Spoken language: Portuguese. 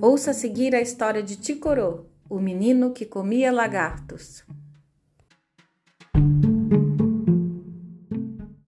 Ouça a seguir a história de Ticorô, o menino que comia lagartos.